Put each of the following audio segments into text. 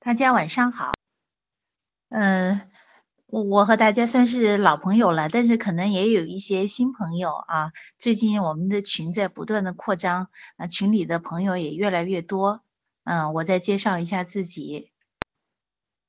大家晚上好。嗯，我我和大家算是老朋友了，但是可能也有一些新朋友啊。最近我们的群在不断的扩张，啊，群里的朋友也越来越多。嗯，我再介绍一下自己。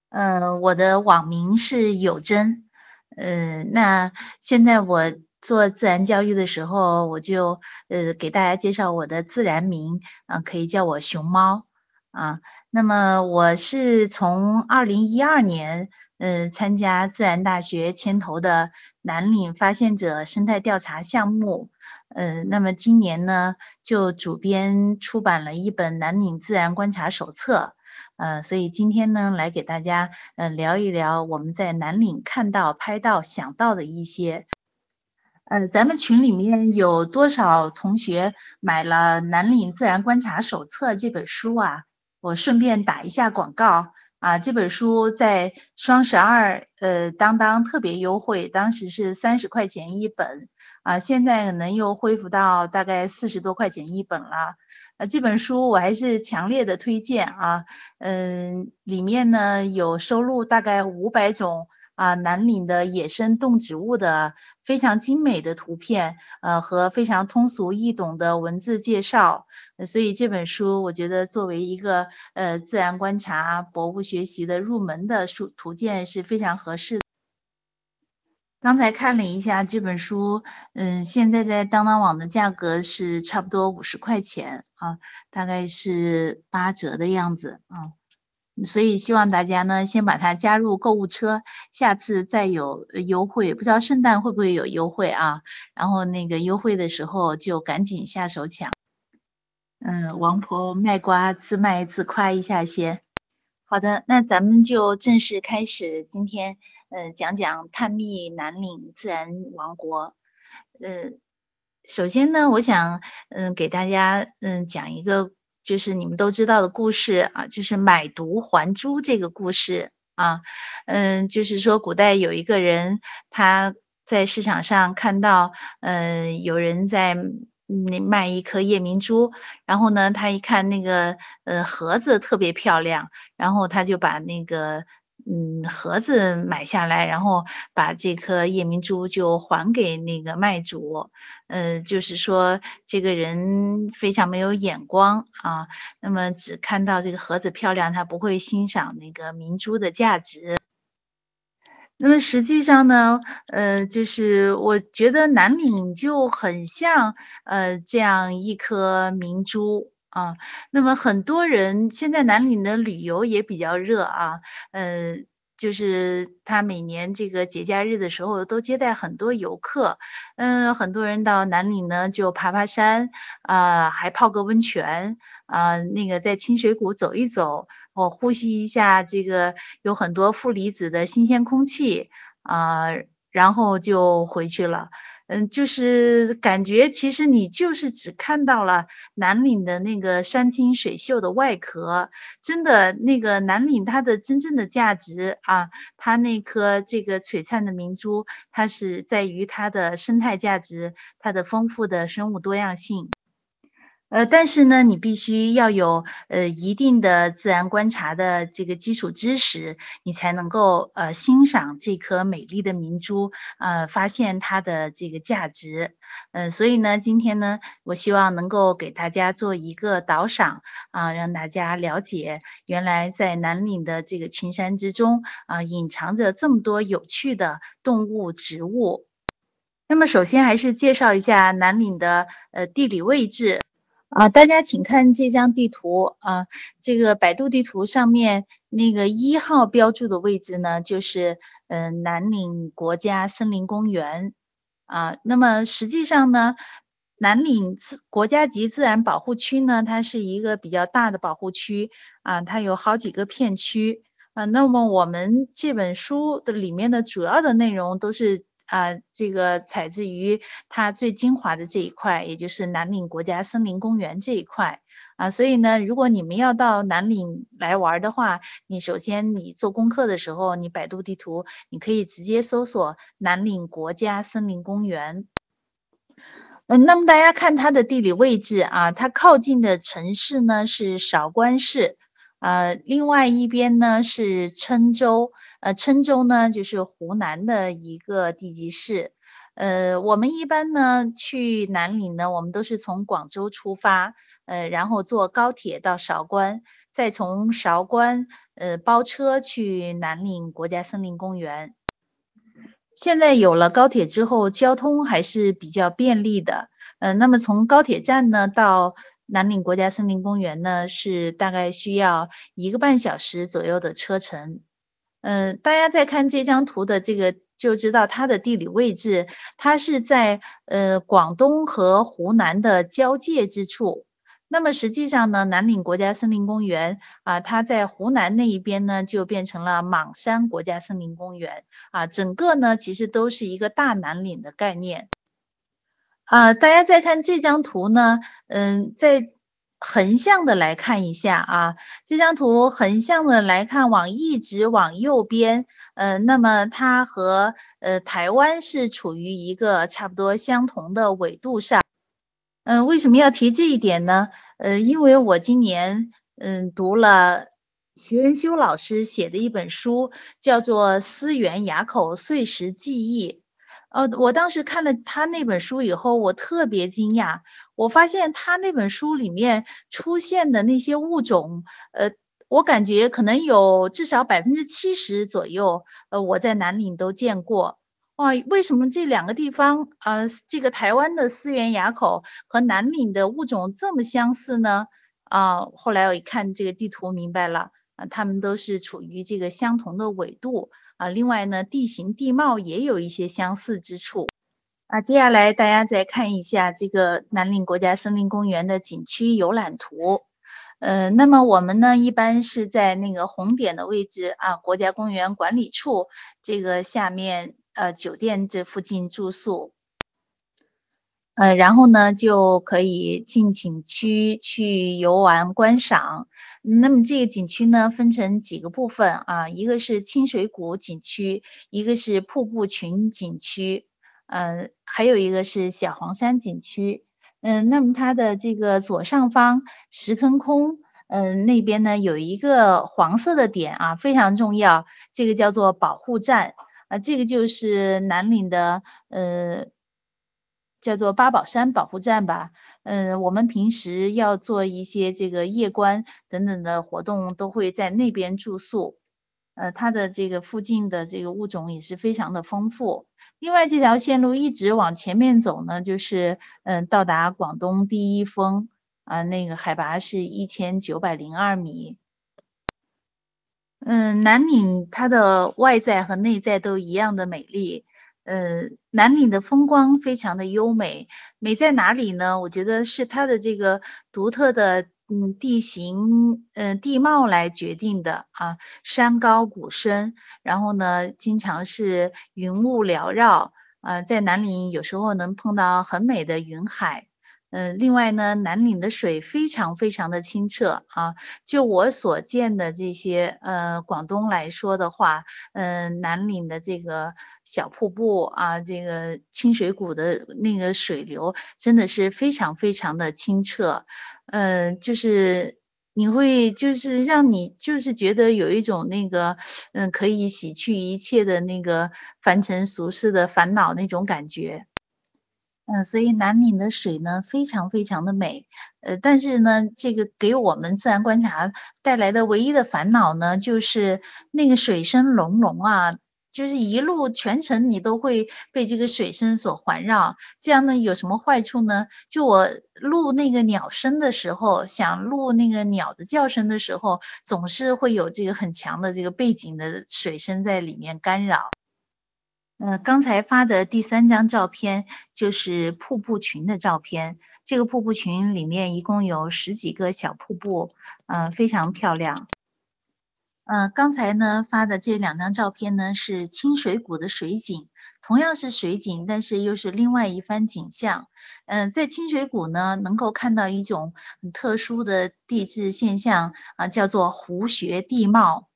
嗯，我的网名是有真。嗯，那现在我做自然教育的时候，我就呃给大家介绍我的自然名，啊，可以叫我熊猫啊。那么我是从二零一二年，嗯，参加自然大学牵头的南岭发现者生态调查项目，嗯，那么今年呢，就主编出版了一本《南岭自然观察手册》，呃，所以今天呢，来给大家，嗯，聊一聊我们在南岭看到、拍到、想到的一些，呃，咱们群里面有多少同学买了《南岭自然观察手册》这本书啊？我顺便打一下广告啊，这本书在双十二，呃，当当特别优惠，当时是三十块钱一本啊，现在可能又恢复到大概四十多块钱一本了。呃，这本书我还是强烈的推荐啊，嗯，里面呢有收录大概五百种。啊，南岭的野生动植物的非常精美的图片，呃，和非常通俗易懂的文字介绍，所以这本书我觉得作为一个呃自然观察、博物学习的入门的书图鉴是非常合适。刚才看了一下这本书，嗯，现在在当当网的价格是差不多五十块钱啊，大概是八折的样子啊。所以希望大家呢，先把它加入购物车，下次再有优惠，不知道圣诞会不会有优惠啊？然后那个优惠的时候就赶紧下手抢。嗯，王婆卖瓜，自卖自夸一下先。好的，那咱们就正式开始今天，嗯，讲讲探秘南岭自然王国。嗯，首先呢，我想，嗯，给大家，嗯，讲一个。就是你们都知道的故事啊，就是买椟还珠这个故事啊，嗯，就是说古代有一个人，他在市场上看到，嗯，有人在那卖一颗夜明珠，然后呢，他一看那个呃盒子特别漂亮，然后他就把那个。嗯，盒子买下来，然后把这颗夜明珠就还给那个卖主。呃，就是说这个人非常没有眼光啊，那么只看到这个盒子漂亮，他不会欣赏那个明珠的价值。那么实际上呢，呃，就是我觉得南岭就很像呃这样一颗明珠。啊，那么很多人现在南岭的旅游也比较热啊，呃，就是他每年这个节假日的时候都接待很多游客，嗯，很多人到南岭呢就爬爬山啊，还泡个温泉啊，那个在清水谷走一走，我呼吸一下这个有很多负离子的新鲜空气啊，然后就回去了。嗯，就是感觉其实你就是只看到了南岭的那个山清水秀的外壳，真的那个南岭它的真正的价值啊，它那颗这个璀璨的明珠，它是在于它的生态价值，它的丰富的生物多样性。呃，但是呢，你必须要有呃一定的自然观察的这个基础知识，你才能够呃欣赏这颗美丽的明珠，呃，发现它的这个价值。嗯，所以呢，今天呢，我希望能够给大家做一个导赏啊，让大家了解原来在南岭的这个群山之中啊，隐藏着这么多有趣的动物、植物。那么，首先还是介绍一下南岭的呃地理位置。啊，大家请看这张地图啊，这个百度地图上面那个一号标注的位置呢，就是嗯南岭国家森林公园啊。那么实际上呢，南岭自国家级自然保护区呢，它是一个比较大的保护区啊，它有好几个片区啊。那么我们这本书的里面的主要的内容都是。啊，这个采自于它最精华的这一块，也就是南岭国家森林公园这一块啊。所以呢，如果你们要到南岭来玩的话，你首先你做功课的时候，你百度地图你可以直接搜索南岭国家森林公园。嗯，那么大家看它的地理位置啊，它靠近的城市呢是韶关市。呃，另外一边呢是郴州，呃，郴州呢就是湖南的一个地级市。呃，我们一般呢去南岭呢，我们都是从广州出发，呃，然后坐高铁到韶关，再从韶关呃包车去南岭国家森林公园。现在有了高铁之后，交通还是比较便利的。呃，那么从高铁站呢到南岭国家森林公园呢，是大概需要一个半小时左右的车程。嗯，大家再看这张图的这个。就知道它的地理位置，它是在呃广东和湖南的交界之处。那么实际上呢，南岭国家森林公园啊，它在湖南那一边呢，就变成了莽山国家森林公园啊。整个呢，其实都是一个大南岭的概念啊。大家再看这张图呢，嗯，在。横向的来看一下啊，这张图横向的来看，往一直往右边，呃，那么它和呃台湾是处于一个差不多相同的纬度上。嗯，为什么要提这一点呢？呃，因为我今年嗯读了徐仁修老师写的一本书，叫做《思源崖口碎石记忆》。呃，我当时看了他那本书以后，我特别惊讶。我发现他那本书里面出现的那些物种，呃，我感觉可能有至少百分之七十左右，呃，我在南岭都见过。哇，为什么这两个地方，呃，这个台湾的思源垭口和南岭的物种这么相似呢？啊，后来我一看这个地图，明白了，啊，他们都是处于这个相同的纬度。啊，另外呢，地形地貌也有一些相似之处。啊，接下来大家再看一下这个南岭国家森林公园的景区游览图。呃，那么我们呢，一般是在那个红点的位置啊，国家公园管理处这个下面呃酒店这附近住宿。呃，然后呢，就可以进景区去游玩观赏。那么这个景区呢，分成几个部分啊，一个是清水谷景区，一个是瀑布群景区，呃，还有一个是小黄山景区。嗯，那么它的这个左上方石坑空，嗯，那边呢有一个黄色的点啊，非常重要，这个叫做保护站啊，这个就是南岭的呃。叫做八宝山保护站吧，嗯，我们平时要做一些这个夜观等等的活动，都会在那边住宿。呃，它的这个附近的这个物种也是非常的丰富。另外，这条线路一直往前面走呢，就是嗯，到达广东第一峰啊，那个海拔是一千九百零二米。嗯，南岭它的外在和内在都一样的美丽。呃，南岭的风光非常的优美，美在哪里呢？我觉得是它的这个独特的嗯地形嗯地貌来决定的啊，山高谷深，然后呢，经常是云雾缭绕啊，在南岭有时候能碰到很美的云海。嗯，另外呢，南岭的水非常非常的清澈啊。就我所见的这些呃广东来说的话，嗯，南岭的这个小瀑布啊，这个清水谷的那个水流真的是非常非常的清澈。嗯，就是你会就是让你就是觉得有一种那个嗯可以洗去一切的那个凡尘俗世的烦恼那种感觉。嗯，所以南岭的水呢非常非常的美，呃，但是呢，这个给我们自然观察带来的唯一的烦恼呢，就是那个水声隆隆啊，就是一路全程你都会被这个水声所环绕。这样呢有什么坏处呢？就我录那个鸟声的时候，想录那个鸟的叫声的时候，总是会有这个很强的这个背景的水声在里面干扰。呃，刚才发的第三张照片就是瀑布群的照片。这个瀑布群里面一共有十几个小瀑布，呃，非常漂亮。呃，刚才呢发的这两张照片呢是清水谷的水景，同样是水景，但是又是另外一番景象。嗯，在清水谷呢能够看到一种很特殊的地质现象啊，叫做湖穴地貌。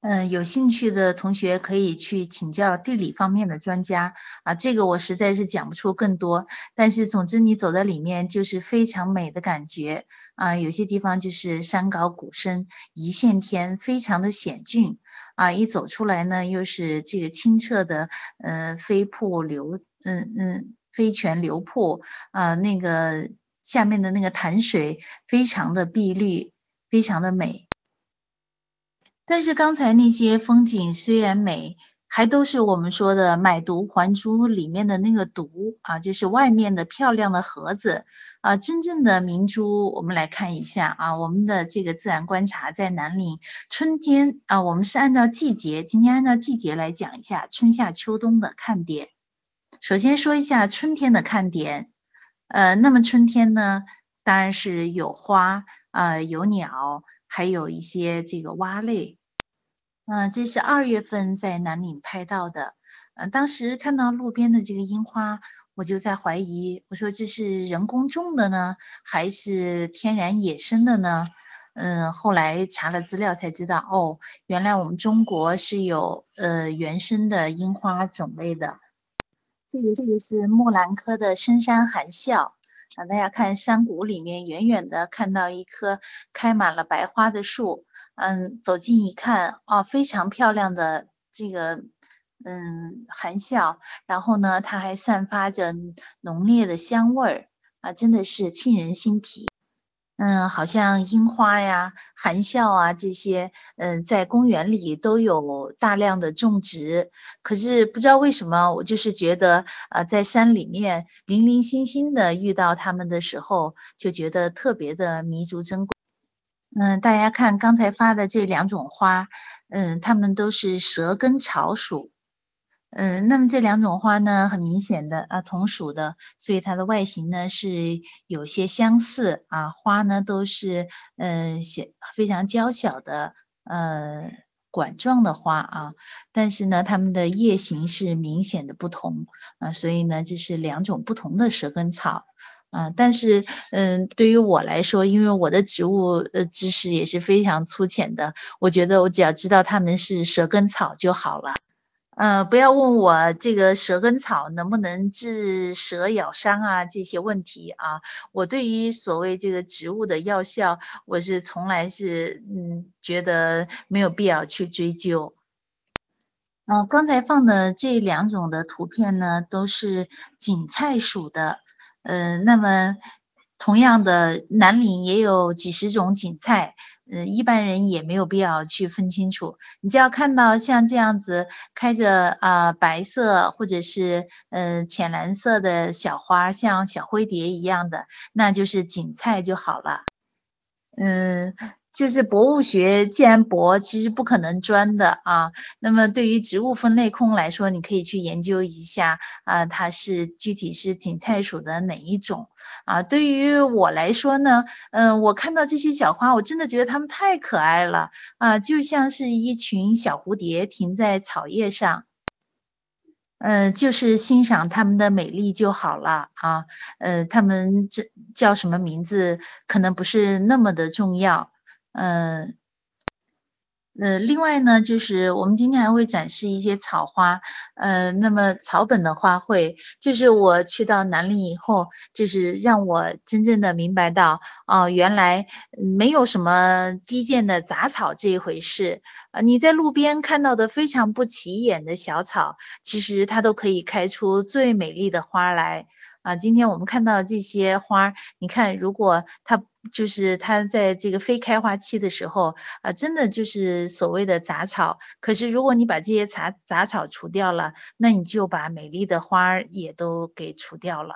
嗯，有兴趣的同学可以去请教地理方面的专家啊，这个我实在是讲不出更多。但是总之你走在里面就是非常美的感觉啊，有些地方就是山高谷深一线天，非常的险峻啊。一走出来呢，又是这个清澈的呃飞瀑流，嗯嗯飞泉流瀑啊，那个下面的那个潭水非常的碧绿，非常的美。但是刚才那些风景虽然美，还都是我们说的买椟还珠里面的那个椟啊，就是外面的漂亮的盒子啊。真正的明珠，我们来看一下啊。我们的这个自然观察在南岭，春天啊，我们是按照季节，今天按照季节来讲一下春夏秋冬的看点。首先说一下春天的看点，呃，那么春天呢，当然是有花啊，有鸟，还有一些这个蛙类。嗯，这是二月份在南岭拍到的。嗯，当时看到路边的这个樱花，我就在怀疑，我说这是人工种的呢，还是天然野生的呢？嗯，后来查了资料才知道，哦，原来我们中国是有呃原生的樱花种类的。这个这个是木兰科的深山含笑啊，大家看山谷里面远远的看到一棵开满了白花的树。嗯，走近一看，哦，非常漂亮的这个，嗯，含笑，然后呢，它还散发着浓烈的香味儿，啊，真的是沁人心脾。嗯，好像樱花呀、含笑啊这些，嗯，在公园里都有大量的种植，可是不知道为什么，我就是觉得，啊，在山里面零零星星的遇到它们的时候，就觉得特别的弥足珍贵。嗯，大家看刚才发的这两种花，嗯，它们都是蛇根草属，嗯，那么这两种花呢，很明显的啊，同属的，所以它的外形呢是有些相似啊，花呢都是嗯小非常娇小的呃管状的花啊，但是呢，它们的叶形是明显的不同啊，所以呢，这是两种不同的蛇根草。啊，但是，嗯，对于我来说，因为我的植物呃知识也是非常粗浅的，我觉得我只要知道它们是蛇根草就好了。呃，不要问我这个蛇根草能不能治蛇咬伤啊这些问题啊。我对于所谓这个植物的药效，我是从来是嗯觉得没有必要去追究。嗯，刚才放的这两种的图片呢，都是堇菜属的。嗯，那么同样的，南岭也有几十种锦菜，嗯，一般人也没有必要去分清楚。你只要看到像这样子开着啊白色或者是嗯浅蓝色的小花，像小灰蝶一样的，那就是锦菜就好了。嗯。就是博物学，既然博，其实不可能专的啊。那么对于植物分类控来说，你可以去研究一下啊，它是具体是锦菜属的哪一种啊？对于我来说呢，嗯，我看到这些小花，我真的觉得它们太可爱了啊，就像是一群小蝴蝶停在草叶上，嗯，就是欣赏它们的美丽就好了啊。呃，它们这叫什么名字，可能不是那么的重要。嗯，呃，另外呢，就是我们今天还会展示一些草花，呃，那么草本的花卉，就是我去到南岭以后，就是让我真正的明白到，哦，原来没有什么低贱的杂草这一回事，啊，你在路边看到的非常不起眼的小草，其实它都可以开出最美丽的花来。啊，今天我们看到这些花，你看，如果它就是它在这个非开花期的时候，啊，真的就是所谓的杂草。可是如果你把这些杂杂草除掉了，那你就把美丽的花也都给除掉了。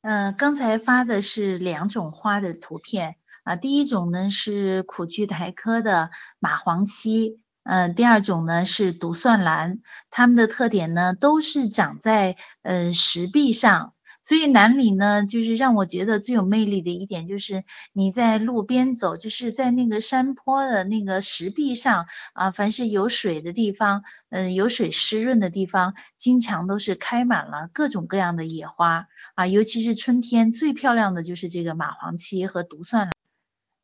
嗯，刚才发的是两种花的图片啊，第一种呢是苦苣苔科的马黄萁。嗯，第二种呢是独蒜兰，它们的特点呢都是长在嗯石壁上，所以南岭呢就是让我觉得最有魅力的一点就是你在路边走，就是在那个山坡的那个石壁上啊，凡是有水的地方，嗯有水湿润的地方，经常都是开满了各种各样的野花啊，尤其是春天最漂亮的就是这个马黄萁和独蒜兰。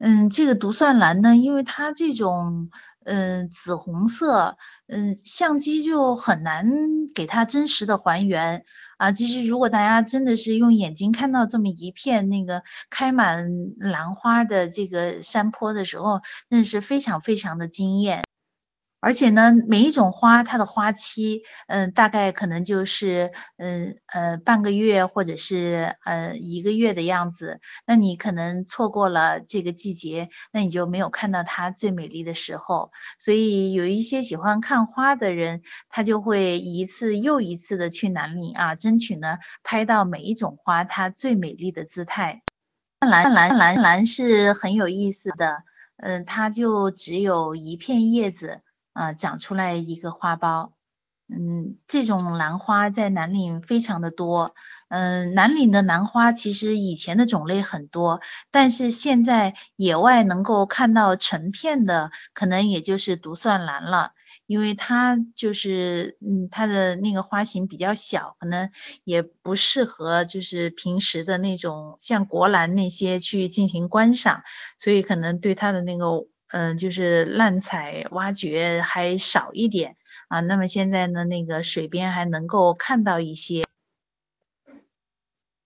嗯，这个独蒜兰呢，因为它这种，嗯，紫红色，嗯，相机就很难给它真实的还原。啊，其实如果大家真的是用眼睛看到这么一片那个开满兰花的这个山坡的时候，那是非常非常的惊艳。而且呢，每一种花它的花期，嗯，大概可能就是，嗯，呃，半个月或者是，呃，一个月的样子。那你可能错过了这个季节，那你就没有看到它最美丽的时候。所以有一些喜欢看花的人，他就会一次又一次的去南岭啊，争取呢拍到每一种花它最美丽的姿态。兰兰兰兰是很有意思的，嗯，它就只有一片叶子。啊，长出来一个花苞，嗯，这种兰花在南岭非常的多，嗯，南岭的兰花其实以前的种类很多，但是现在野外能够看到成片的，可能也就是独蒜兰了，因为它就是，嗯，它的那个花型比较小，可能也不适合就是平时的那种像国兰那些去进行观赏，所以可能对它的那个。嗯，就是滥采挖掘还少一点啊。那么现在呢，那个水边还能够看到一些，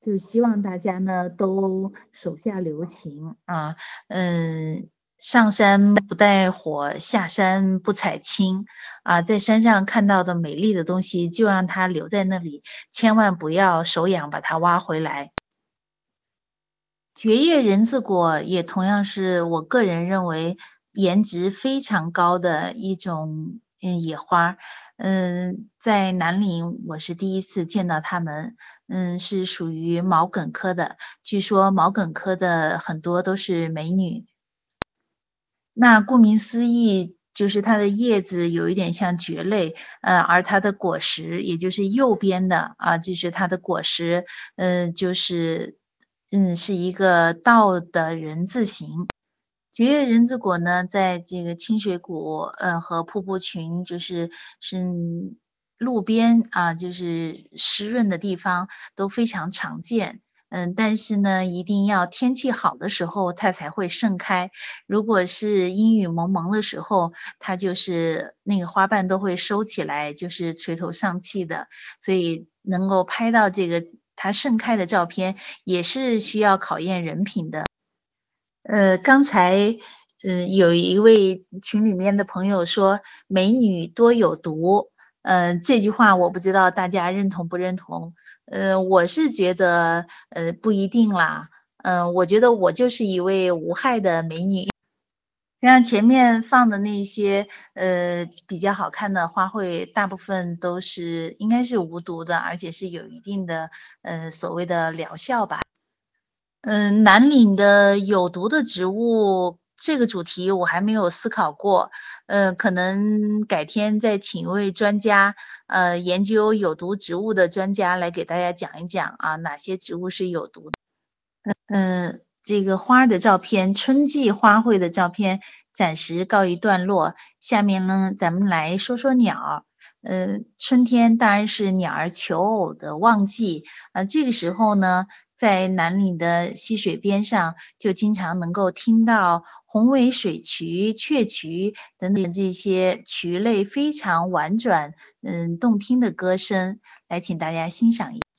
就希望大家呢都手下留情啊。嗯，上山不带火，下山不采青啊。在山上看到的美丽的东西，就让它留在那里，千万不要手痒把它挖回来。绝叶人字果也同样是我个人认为颜值非常高的一种嗯野花，嗯，在南岭我是第一次见到它们，嗯，是属于毛茛科的，据说毛茛科的很多都是美女。那顾名思义，就是它的叶子有一点像蕨类，呃，而它的果实，也就是右边的啊，就是它的果实，嗯，就是。嗯，是一个倒的人字形。绝月人字果呢，在这个清水谷，呃，和瀑布群，就是是路边啊，就是湿润的地方都非常常见。嗯，但是呢，一定要天气好的时候它才会盛开。如果是阴雨蒙蒙的时候，它就是那个花瓣都会收起来，就是垂头丧气的。所以能够拍到这个。它盛开的照片也是需要考验人品的。呃，刚才嗯有一位群里面的朋友说“美女多有毒”，嗯，这句话我不知道大家认同不认同。呃，我是觉得呃不一定啦。嗯，我觉得我就是一位无害的美女。像前面放的那些呃比较好看的花卉，大部分都是应该是无毒的，而且是有一定的呃所谓的疗效吧。嗯，南岭的有毒的植物这个主题我还没有思考过，呃，可能改天再请一位专家，呃，研究有毒植物的专家来给大家讲一讲啊，哪些植物是有毒的。嗯。这个花的照片，春季花卉的照片暂时告一段落。下面呢，咱们来说说鸟。呃，春天当然是鸟儿求偶的旺季啊。这个时候呢，在南岭的溪水边上，就经常能够听到红尾水渠、雀渠等等这些渠类非常婉转、嗯动听的歌声。来，请大家欣赏一。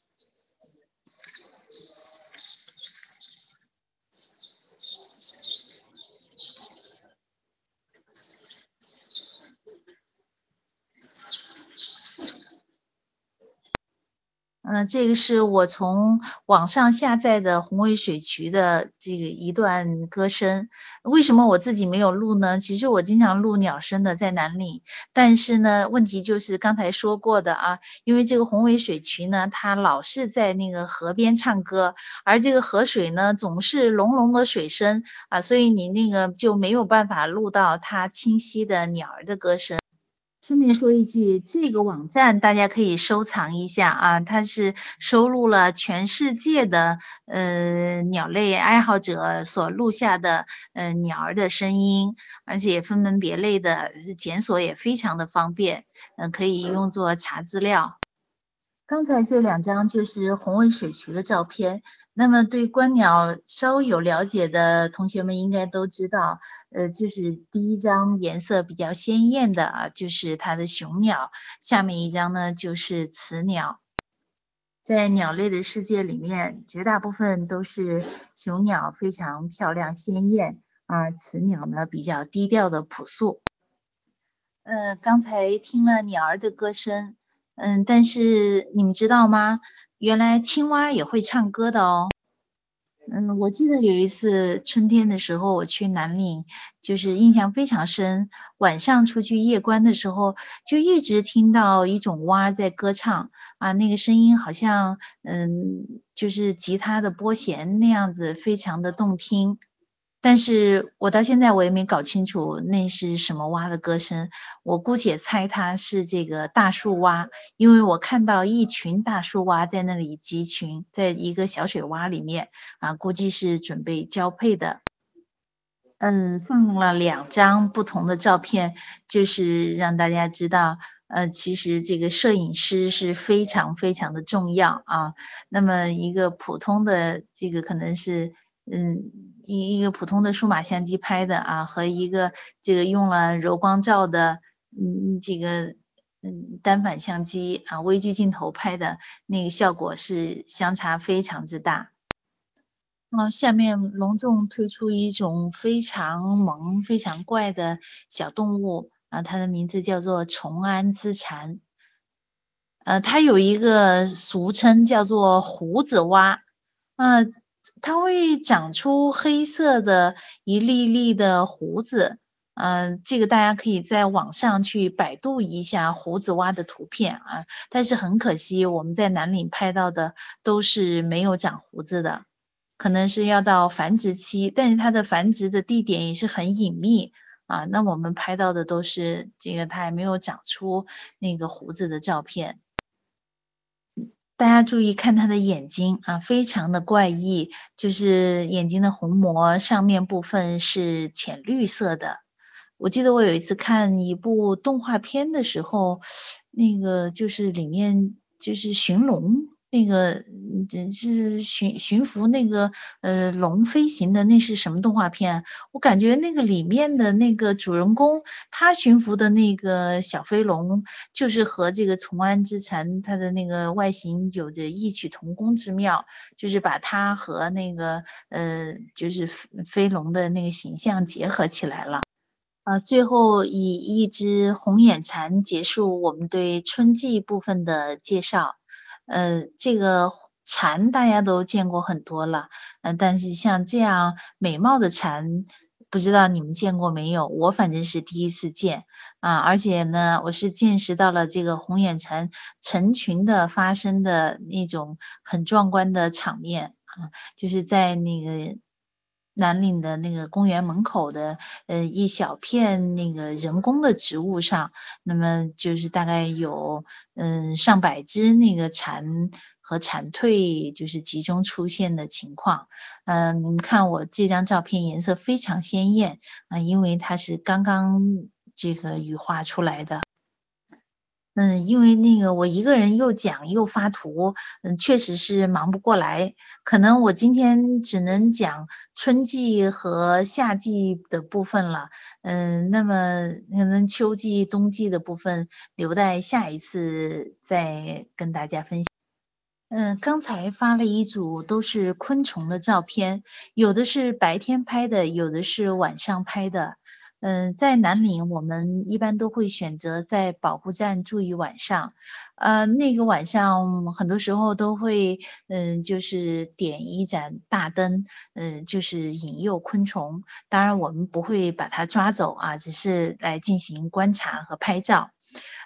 嗯，这个是我从网上下载的红尾水渠的这个一段歌声。为什么我自己没有录呢？其实我经常录鸟声的，在南岭。但是呢，问题就是刚才说过的啊，因为这个红尾水渠呢，它老是在那个河边唱歌，而这个河水呢，总是隆隆的水声啊，所以你那个就没有办法录到它清晰的鸟儿的歌声。顺便说一句，这个网站大家可以收藏一下啊，它是收录了全世界的呃鸟类爱好者所录下的呃鸟儿的声音，而且分门别类的，检索也非常的方便，嗯，可以用作查资料。刚才这两张就是红尾水渠的照片，那么对观鸟稍有了解的同学们应该都知道，呃，就是第一张颜色比较鲜艳的啊，就是它的雄鸟，下面一张呢就是雌鸟。在鸟类的世界里面，绝大部分都是雄鸟非常漂亮鲜艳，而雌鸟呢比较低调的朴素。呃，刚才听了鸟儿的歌声，嗯，但是你们知道吗？原来青蛙也会唱歌的哦。嗯，我记得有一次春天的时候，我去南岭，就是印象非常深。晚上出去夜观的时候，就一直听到一种蛙在歌唱啊，那个声音好像嗯，就是吉他的拨弦那样子，非常的动听。但是我到现在我也没搞清楚那是什么蛙的歌声，我姑且猜它是这个大树蛙，因为我看到一群大树蛙在那里集群，在一个小水洼里面啊，估计是准备交配的。嗯，放了两张不同的照片，就是让大家知道，呃，其实这个摄影师是非常非常的重要啊。那么一个普通的这个可能是。嗯，一一个普通的数码相机拍的啊，和一个这个用了柔光罩的，嗯，这个嗯单反相机啊微距镜头拍的那个效果是相差非常之大。好，下面隆重推出一种非常萌、非常怪的小动物啊，它的名字叫做崇安之蝉。呃，它有一个俗称叫做胡子蛙啊。它会长出黑色的一粒粒的胡子，嗯，这个大家可以在网上去百度一下胡子蛙的图片啊。但是很可惜，我们在南岭拍到的都是没有长胡子的，可能是要到繁殖期，但是它的繁殖的地点也是很隐秘啊。那我们拍到的都是这个它还没有长出那个胡子的照片。大家注意看他的眼睛啊，非常的怪异，就是眼睛的虹膜上面部分是浅绿色的。我记得我有一次看一部动画片的时候，那个就是里面就是寻龙。那个嗯是驯驯服那个呃龙飞行的，那是什么动画片？我感觉那个里面的那个主人公，他驯服的那个小飞龙，就是和这个崇安之蝉它的那个外形有着异曲同工之妙，就是把它和那个呃就是飞龙的那个形象结合起来了。啊，最后以一只红眼蝉结束我们对春季部分的介绍。呃，这个蝉大家都见过很多了，嗯，但是像这样美貌的蝉，不知道你们见过没有？我反正是第一次见啊，而且呢，我是见识到了这个红眼蝉成群的发生的那种很壮观的场面啊，就是在那个。南岭的那个公园门口的呃一小片那个人工的植物上，那么就是大概有嗯上百只那个蝉和蝉蜕就是集中出现的情况。嗯，你看我这张照片颜色非常鲜艳啊，因为它是刚刚这个羽化出来的。嗯，因为那个我一个人又讲又发图，嗯，确实是忙不过来。可能我今天只能讲春季和夏季的部分了，嗯，那么可能秋季、冬季的部分留待下一次再跟大家分享。嗯，刚才发了一组都是昆虫的照片，有的是白天拍的，有的是晚上拍的。嗯，在南岭，我们一般都会选择在保护站住一晚上。呃，那个晚上很多时候都会，嗯，就是点一盏大灯，嗯，就是引诱昆虫。当然，我们不会把它抓走啊，只是来进行观察和拍照。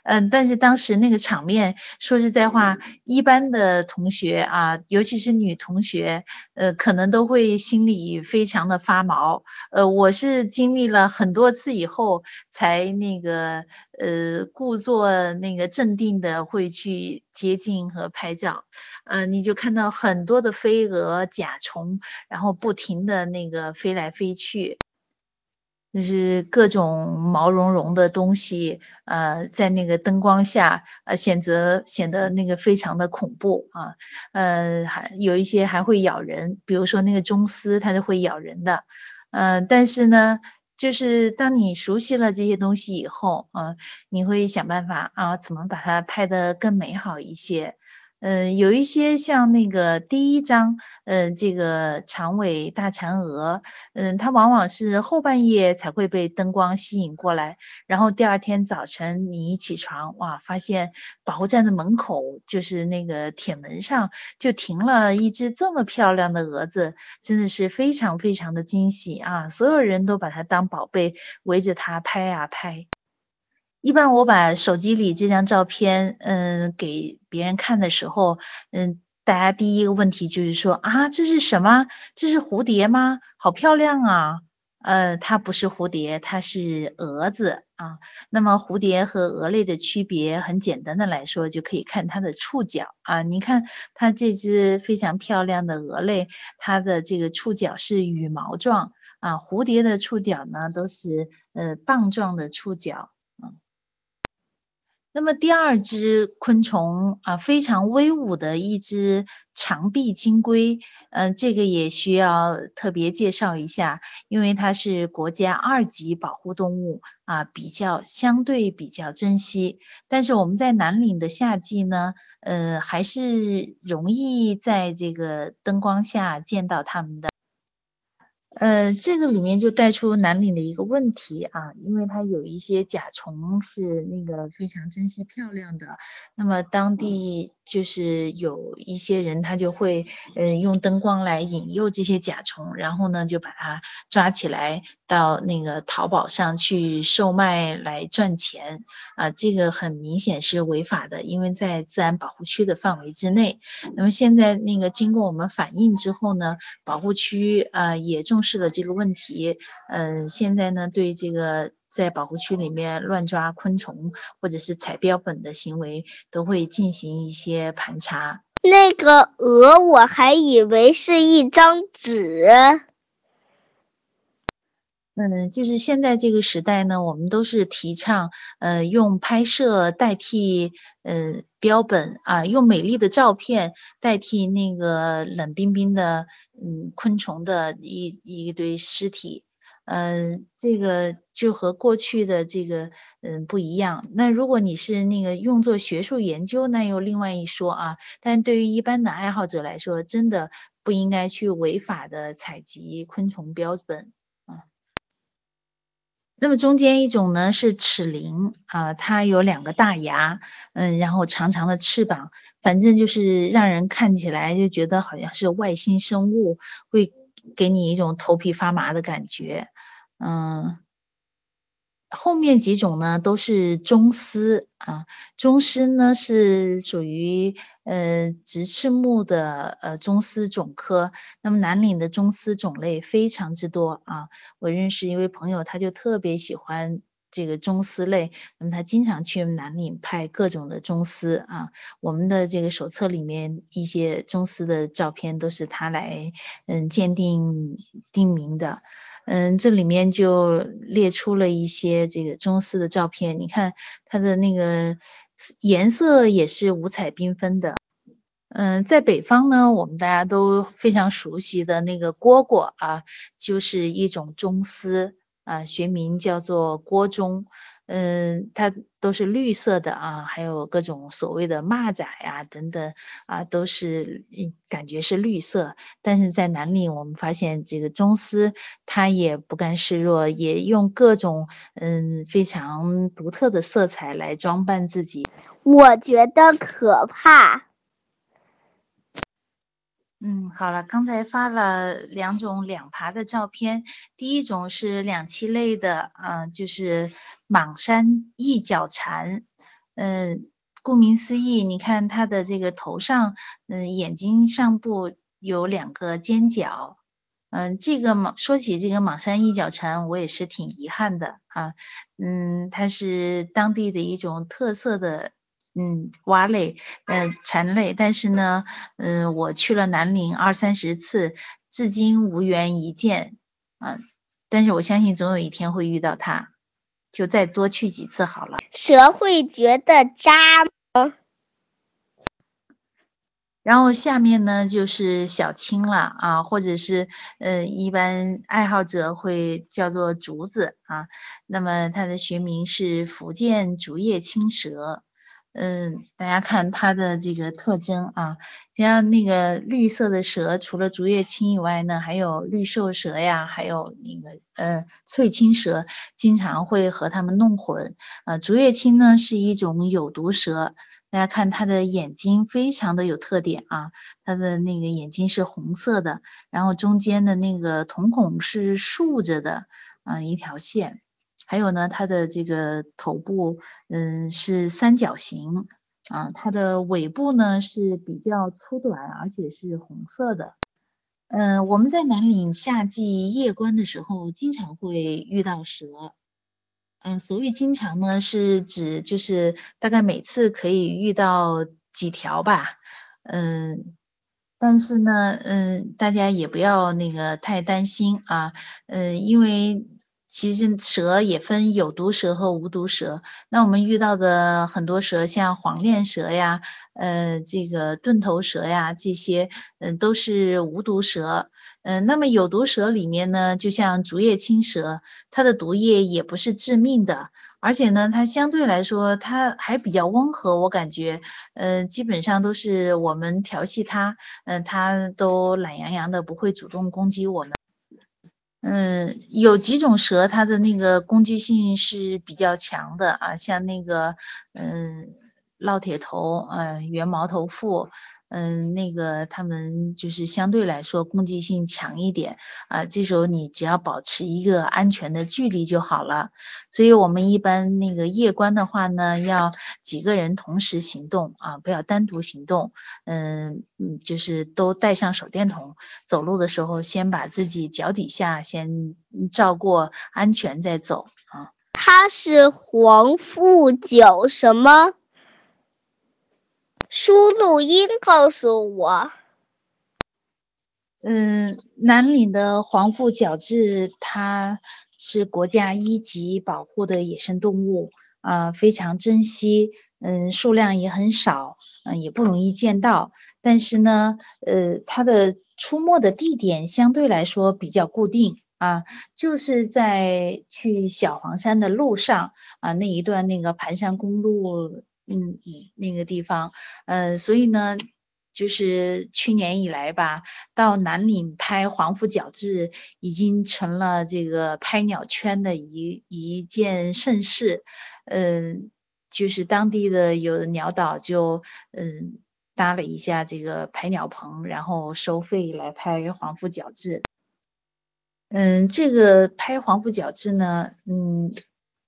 嗯，但是当时那个场面，说实在话，一般的同学啊，尤其是女同学，呃，可能都会心里非常的发毛。呃，我是经历了很多次以后，才那个呃，故作那个镇定的会去接近和拍照。呃，你就看到很多的飞蛾、甲虫，然后不停的那个飞来飞去。就是各种毛茸茸的东西，呃，在那个灯光下，呃，显得显得那个非常的恐怖啊，呃，还有一些还会咬人，比如说那个中丝，它就会咬人的，嗯，但是呢，就是当你熟悉了这些东西以后，啊，你会想办法啊，怎么把它拍得更美好一些。嗯，有一些像那个第一章，嗯，这个长尾大蚕蛾，嗯，它往往是后半夜才会被灯光吸引过来，然后第二天早晨你一起床，哇，发现保护站的门口就是那个铁门上就停了一只这么漂亮的蛾子，真的是非常非常的惊喜啊！所有人都把它当宝贝，围着它拍啊拍。一般我把手机里这张照片，嗯，给别人看的时候，嗯，大家第一个问题就是说啊，这是什么？这是蝴蝶吗？好漂亮啊！呃，它不是蝴蝶，它是蛾子啊。那么蝴蝶和蛾类的区别，很简单的来说，就可以看它的触角啊。你看它这只非常漂亮的蛾类，它的这个触角是羽毛状啊。蝴蝶的触角呢，都是呃棒状的触角。那么第二只昆虫啊，非常威武的一只长臂金龟，嗯，这个也需要特别介绍一下，因为它是国家二级保护动物啊，比较相对比较珍惜。但是我们在南岭的夏季呢，呃，还是容易在这个灯光下见到它们的。呃，这个里面就带出南岭的一个问题啊，因为它有一些甲虫是那个非常珍稀漂亮的，那么当地就是有一些人他就会呃用灯光来引诱这些甲虫，然后呢就把它抓起来到那个淘宝上去售卖来赚钱啊，这个很明显是违法的，因为在自然保护区的范围之内。那么现在那个经过我们反映之后呢，保护区啊也重视。是的这个问题，嗯，现在呢，对这个在保护区里面乱抓昆虫或者是采标本的行为，都会进行一些盘查。那个鹅，我还以为是一张纸。嗯，就是现在这个时代呢，我们都是提倡，呃，用拍摄代替，呃，标本啊，用美丽的照片代替那个冷冰冰的，嗯，昆虫的一一堆尸体，嗯，这个就和过去的这个，嗯，不一样。那如果你是那个用作学术研究，那又另外一说啊。但对于一般的爱好者来说，真的不应该去违法的采集昆虫标本。那么中间一种呢是齿羚啊，它有两个大牙，嗯，然后长长的翅膀，反正就是让人看起来就觉得好像是外星生物，会给你一种头皮发麻的感觉，嗯。后面几种呢都是中丝啊，中丝呢是属于呃直翅目的呃中丝种科。那么南岭的中丝种类非常之多啊，我认识一位朋友，他就特别喜欢这个中丝类，那么他经常去南岭拍各种的中丝啊。我们的这个手册里面一些中丝的照片都是他来嗯鉴定定名的。嗯，这里面就列出了一些这个中丝的照片，你看它的那个颜色也是五彩缤纷的。嗯，在北方呢，我们大家都非常熟悉的那个蝈蝈啊，就是一种中丝啊，学名叫做蝈螽。嗯，它都是绿色的啊，还有各种所谓的蚂蚱呀等等啊，都是感觉是绿色。但是在南岭，我们发现这个中丝它也不甘示弱，也用各种嗯非常独特的色彩来装扮自己。我觉得可怕。嗯，好了，刚才发了两种两爬的照片，第一种是两栖类的，嗯，就是蟒山一角蝉，嗯，顾名思义，你看它的这个头上，嗯，眼睛上部有两个尖角，嗯，这个蟒说起这个蟒山一角蝉，我也是挺遗憾的啊，嗯，它是当地的一种特色的。嗯，蛙类，嗯，蝉类，但是呢，嗯，我去了南岭二三十次，至今无缘一见，啊，但是我相信总有一天会遇到它，就再多去几次好了。蛇会觉得扎吗？然后下面呢就是小青了啊，或者是呃，一般爱好者会叫做竹子啊。那么它的学名是福建竹叶青蛇。嗯，大家看它的这个特征啊，像那个绿色的蛇，除了竹叶青以外呢，还有绿瘦蛇呀，还有那个呃翠青蛇，经常会和它们弄混。啊，竹叶青呢是一种有毒蛇，大家看它的眼睛非常的有特点啊，它的那个眼睛是红色的，然后中间的那个瞳孔是竖着的嗯一条线。还有呢，它的这个头部，嗯，是三角形啊，它的尾部呢是比较粗短，而且是红色的。嗯，我们在南岭夏季夜观的时候，经常会遇到蛇。嗯，所谓经常呢，是指就是大概每次可以遇到几条吧。嗯，但是呢，嗯，大家也不要那个太担心啊。嗯，因为。其实蛇也分有毒蛇和无毒蛇。那我们遇到的很多蛇，像黄链蛇呀，呃，这个钝头蛇呀，这些，嗯，都是无毒蛇。嗯，那么有毒蛇里面呢，就像竹叶青蛇，它的毒液也不是致命的，而且呢，它相对来说它还比较温和。我感觉，嗯，基本上都是我们调戏它，嗯，它都懒洋洋的，不会主动攻击我们。嗯，有几种蛇，它的那个攻击性是比较强的啊，像那个，嗯，烙铁头，嗯，圆毛头腹。嗯，那个他们就是相对来说攻击性强一点啊，这时候你只要保持一个安全的距离就好了。所以我们一般那个夜观的话呢，要几个人同时行动啊，不要单独行动。嗯嗯，就是都带上手电筒，走路的时候先把自己脚底下先照过安全再走啊。他是黄腹角什么？输录音告诉我，嗯，南岭的黄腹角质它是国家一级保护的野生动物啊，非常珍惜，嗯，数量也很少，嗯，也不容易见到。但是呢，呃，它的出没的地点相对来说比较固定啊，就是在去小黄山的路上啊，那一段那个盘山公路。嗯嗯，那个地方，呃，所以呢，就是去年以来吧，到南岭拍黄腹角质已经成了这个拍鸟圈的一一件盛事，嗯，就是当地的有的鸟岛就嗯搭了一下这个拍鸟棚，然后收费来拍黄腹角质，嗯，这个拍黄腹角质呢，嗯。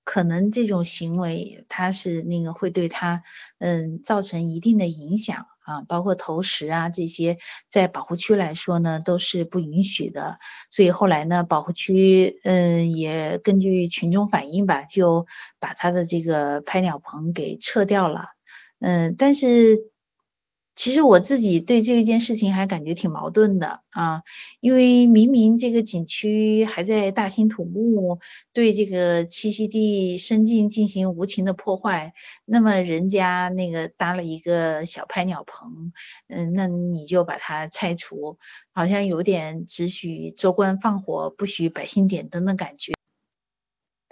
可能这种行为，他是那个会对他，嗯，造成一定的影响啊，包括投食啊这些，在保护区来说呢，都是不允许的。所以后来呢，保护区，嗯，也根据群众反映吧，就把他的这个拍鸟棚给撤掉了。嗯，但是。其实我自己对这一件事情还感觉挺矛盾的啊，因为明明这个景区还在大兴土木，对这个栖息地生境进行无情的破坏，那么人家那个搭了一个小拍鸟棚，嗯，那你就把它拆除，好像有点只许州官放火，不许百姓点灯的感觉。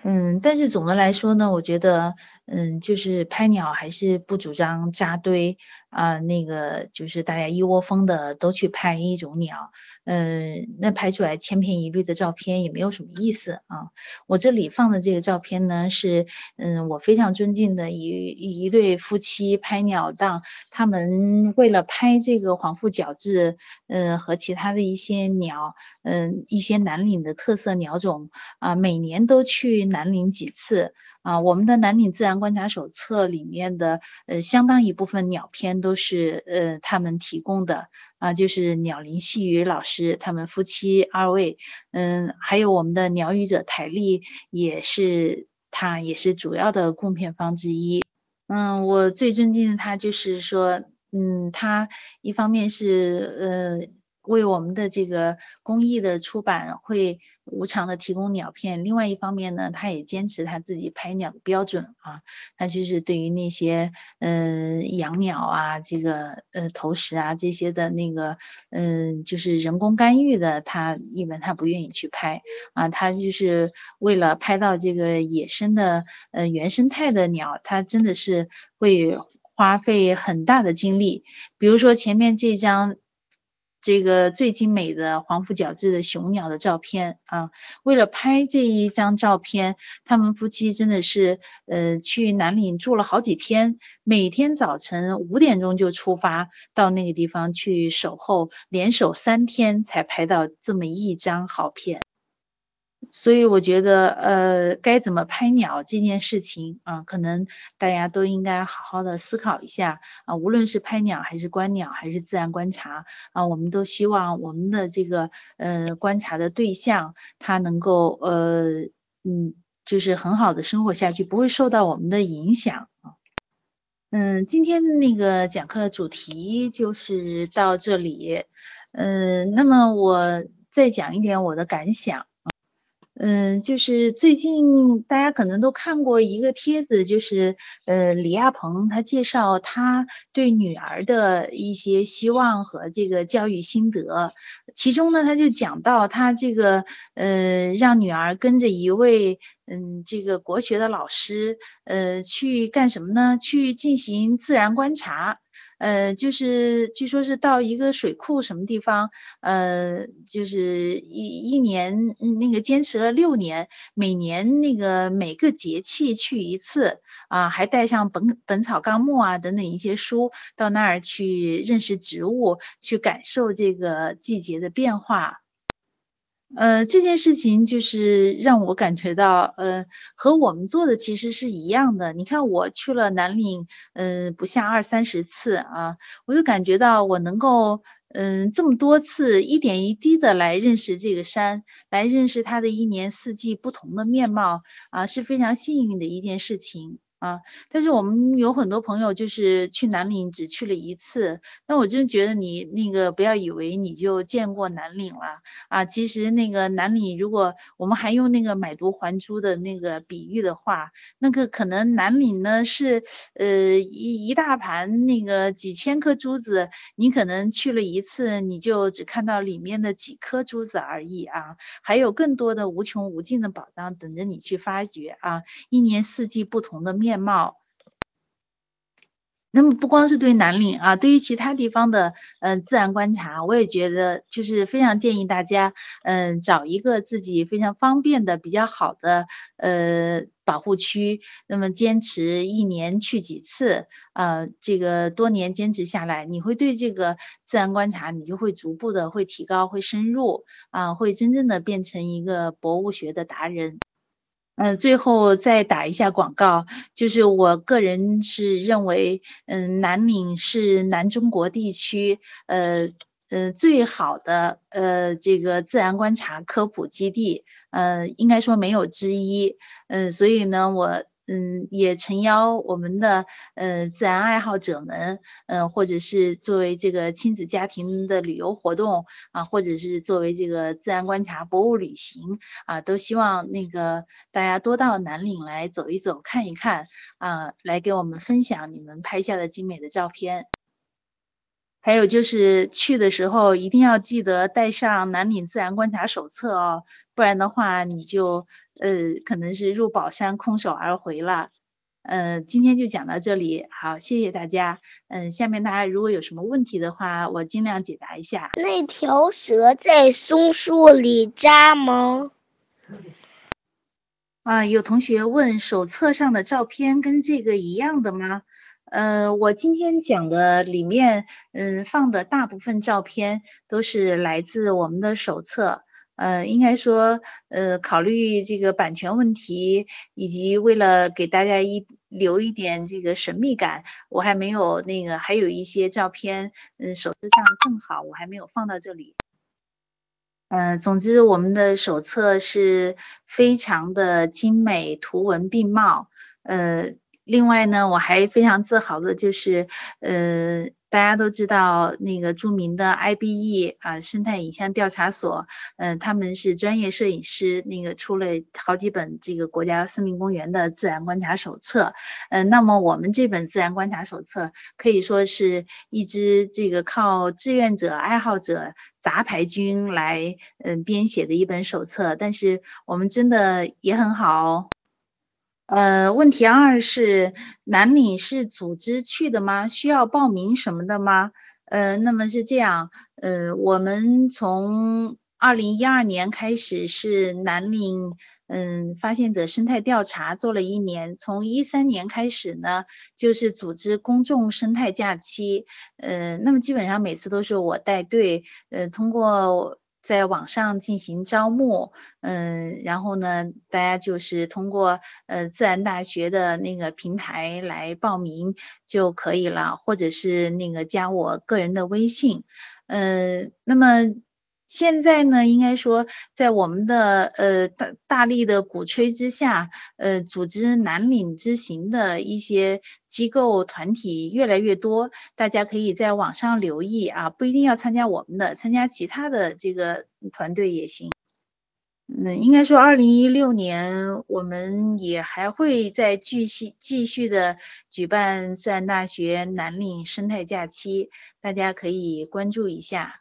嗯，但是总的来说呢，我觉得，嗯，就是拍鸟还是不主张扎堆啊，那个就是大家一窝蜂的都去拍一种鸟。嗯，那拍出来千篇一律的照片也没有什么意思啊。我这里放的这个照片呢，是嗯，我非常尊敬的一一对夫妻拍鸟档，他们为了拍这个黄腹角质，嗯，和其他的一些鸟，嗯，一些南岭的特色鸟种啊，每年都去南岭几次。啊，我们的南岭自然观察手册里面的呃相当一部分鸟片都是呃他们提供的啊，就是鸟林细雨老师他们夫妻二位，嗯，还有我们的鸟语者台丽也是他也是主要的供片方之一。嗯，我最尊敬的他就是说，嗯，他一方面是呃为我们的这个公益的出版会无偿的提供鸟片，另外一方面呢，他也坚持他自己拍鸟的标准啊，他就是对于那些嗯养鸟啊，这个呃投食啊这些的那个嗯就是人工干预的，他一般他不愿意去拍啊，他就是为了拍到这个野生的呃原生态的鸟，他真的是会花费很大的精力，比如说前面这张。这个最精美的黄腹角质的雄鸟的照片啊，为了拍这一张照片，他们夫妻真的是呃去南岭住了好几天，每天早晨五点钟就出发到那个地方去守候，连守三天才拍到这么一张好片。所以我觉得，呃，该怎么拍鸟这件事情啊，可能大家都应该好好的思考一下啊。无论是拍鸟还是观鸟还是自然观察啊，我们都希望我们的这个呃观察的对象，他能够呃嗯，就是很好的生活下去，不会受到我们的影响啊。嗯，今天的那个讲课主题就是到这里，嗯，那么我再讲一点我的感想。嗯，就是最近大家可能都看过一个帖子，就是呃李亚鹏他介绍他对女儿的一些希望和这个教育心得，其中呢他就讲到他这个呃让女儿跟着一位嗯这个国学的老师呃去干什么呢？去进行自然观察。呃，就是据说是到一个水库什么地方，呃，就是一一年那个坚持了六年，每年那个每个节气去一次啊，还带上本本草纲目啊等等一些书到那儿去认识植物，去感受这个季节的变化。呃，这件事情就是让我感觉到，呃，和我们做的其实是一样的。你看，我去了南岭，嗯，不下二三十次啊，我就感觉到我能够，嗯，这么多次一点一滴的来认识这个山，来认识它的一年四季不同的面貌啊，是非常幸运的一件事情。啊，但是我们有很多朋友就是去南岭只去了一次，那我真觉得你那个不要以为你就见过南岭了啊，其实那个南岭，如果我们还用那个买椟还珠的那个比喻的话，那个可能南岭呢是呃一一大盘那个几千颗珠子，你可能去了一次，你就只看到里面的几颗珠子而已啊，还有更多的无穷无尽的宝藏等着你去发掘啊，一年四季不同的面。面貌。那么不光是对南岭啊，对于其他地方的嗯自然观察，我也觉得就是非常建议大家嗯找一个自己非常方便的比较好的呃保护区，那么坚持一年去几次啊，这个多年坚持下来，你会对这个自然观察你就会逐步的会提高，会深入啊，会真正的变成一个博物学的达人。嗯，最后再打一下广告，就是我个人是认为，嗯，南岭是南中国地区，呃呃最好的呃这个自然观察科普基地，呃，应该说没有之一，嗯，所以呢，我。嗯，也诚邀我们的呃自然爱好者们，嗯，或者是作为这个亲子家庭的旅游活动啊，或者是作为这个自然观察博物旅行啊，都希望那个大家多到南岭来走一走，看一看啊，来给我们分享你们拍下的精美的照片。还有就是去的时候一定要记得带上南岭自然观察手册哦，不然的话你就。呃，可能是入宝山空手而回了。呃，今天就讲到这里，好，谢谢大家。嗯，下面大家如果有什么问题的话，我尽量解答一下。那条蛇在松树里扎吗？啊，有同学问手册上的照片跟这个一样的吗？呃，我今天讲的里面，嗯，放的大部分照片都是来自我们的手册。呃，应该说，呃，考虑这个版权问题，以及为了给大家一留一点这个神秘感，我还没有那个，还有一些照片，嗯，手册上正好，我还没有放到这里。呃，总之，我们的手册是非常的精美，图文并茂，呃。另外呢，我还非常自豪的就是，呃。大家都知道那个著名的 IBE 啊生态影像调查所，嗯，他们是专业摄影师，那个出了好几本这个国家森林公园的自然观察手册，嗯，那么我们这本自然观察手册可以说是一支这个靠志愿者爱好者杂牌军来嗯编写的一本手册，但是我们真的也很好。呃，问题二是南岭是组织去的吗？需要报名什么的吗？呃，那么是这样，呃，我们从二零一二年开始是南岭嗯发现者生态调查做了一年，从一三年开始呢，就是组织公众生态假期，呃，那么基本上每次都是我带队，呃，通过。在网上进行招募，嗯，然后呢，大家就是通过呃自然大学的那个平台来报名就可以了，或者是那个加我个人的微信，嗯，那么。现在呢，应该说，在我们的呃大大力的鼓吹之下，呃，组织南岭之行的一些机构团体越来越多，大家可以在网上留意啊，不一定要参加我们的，参加其他的这个团队也行。嗯，应该说，二零一六年我们也还会再继续继续的举办自然大学南岭生态假期，大家可以关注一下。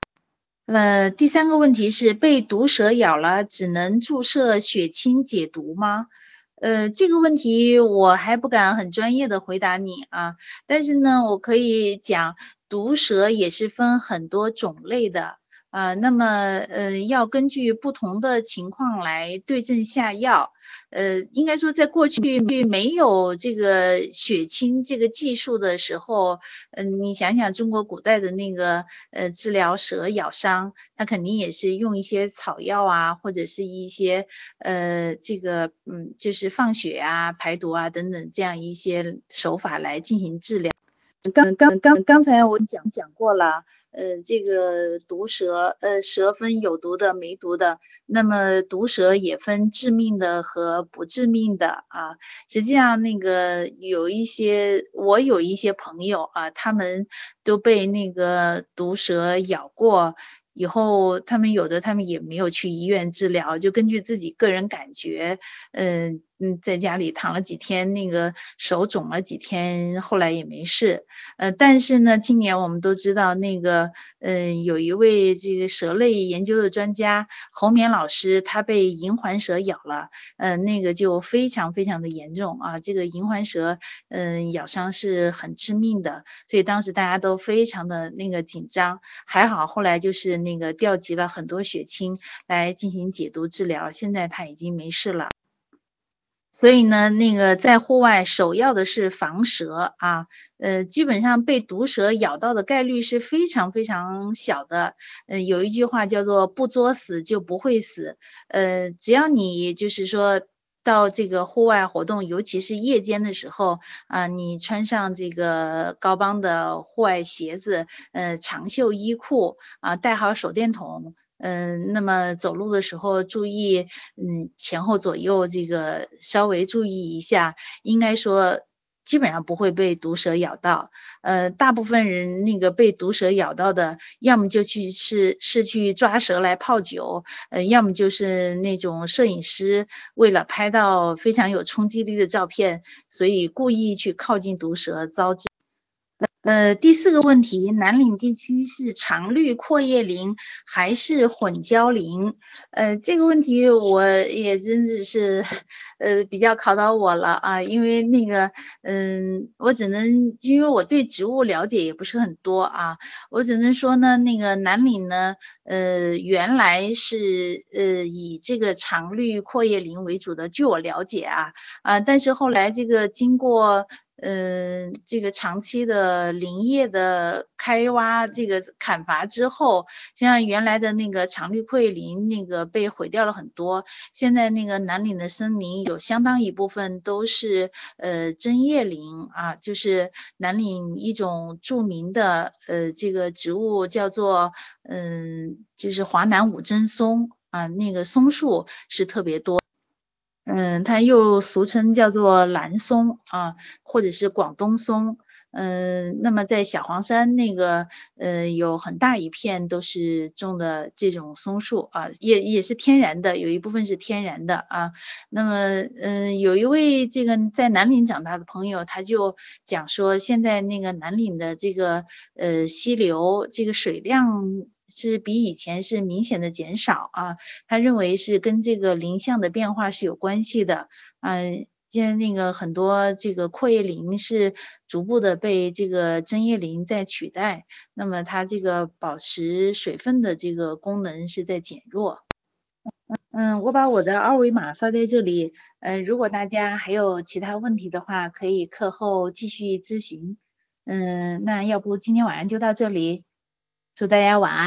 呃，第三个问题是被毒蛇咬了，只能注射血清解毒吗？呃，这个问题我还不敢很专业的回答你啊，但是呢，我可以讲，毒蛇也是分很多种类的。啊，那么，呃，要根据不同的情况来对症下药。呃，应该说，在过去没有这个血清这个技术的时候，嗯，你想想中国古代的那个，呃，治疗蛇咬伤，他肯定也是用一些草药啊，或者是一些，呃，这个，嗯，就是放血啊、排毒啊等等这样一些手法来进行治疗。刚刚刚刚才我讲讲过了。呃，这个毒蛇，呃，蛇分有毒的、没毒的，那么毒蛇也分致命的和不致命的啊。实际上，那个有一些，我有一些朋友啊，他们都被那个毒蛇咬过。以后他们有的他们也没有去医院治疗，就根据自己个人感觉，嗯嗯，在家里躺了几天，那个手肿了几天，后来也没事。呃，但是呢，今年我们都知道那个，嗯，有一位这个蛇类研究的专家侯冕老师，他被银环蛇咬了，嗯，那个就非常非常的严重啊，这个银环蛇，嗯，咬伤是很致命的，所以当时大家都非常的那个紧张，还好后来就是那。那个调集了很多血清来进行解毒治疗，现在他已经没事了。所以呢，那个在户外首要的是防蛇啊，呃，基本上被毒蛇咬到的概率是非常非常小的。呃，有一句话叫做“不作死就不会死”，呃，只要你就是说。到这个户外活动，尤其是夜间的时候啊，你穿上这个高帮的户外鞋子，呃，长袖衣裤啊，带好手电筒，嗯，那么走路的时候注意，嗯，前后左右这个稍微注意一下，应该说。基本上不会被毒蛇咬到，呃，大部分人那个被毒蛇咬到的，要么就去是是去抓蛇来泡酒，呃，要么就是那种摄影师为了拍到非常有冲击力的照片，所以故意去靠近毒蛇遭致。呃，第四个问题，南岭地区是常绿阔叶林还是混交林？呃，这个问题我也真的是，呃，比较考到我了啊，因为那个，嗯，我只能因为我对植物了解也不是很多啊，我只能说呢，那个南岭呢，呃，原来是呃以这个常绿阔叶林为主的，据我了解啊，啊，但是后来这个经过。嗯，这个长期的林业的开挖、这个砍伐之后，像原来的那个常绿阔叶林那个被毁掉了很多。现在那个南岭的森林有相当一部分都是呃针叶林啊，就是南岭一种著名的呃这个植物叫做嗯，就是华南五针松啊，那个松树是特别多。嗯，它又俗称叫做蓝松啊，或者是广东松。嗯，那么在小黄山那个，呃，有很大一片都是种的这种松树啊，也也是天然的，有一部分是天然的啊。那么，嗯，有一位这个在南岭长大的朋友，他就讲说，现在那个南岭的这个呃溪流，这个水量是比以前是明显的减少啊。他认为是跟这个林相的变化是有关系的，嗯。现在那个很多这个阔叶林是逐步的被这个针叶林在取代，那么它这个保持水分的这个功能是在减弱。嗯，我把我的二维码发在这里，嗯，如果大家还有其他问题的话，可以课后继续咨询。嗯，那要不今天晚上就到这里，祝大家晚安。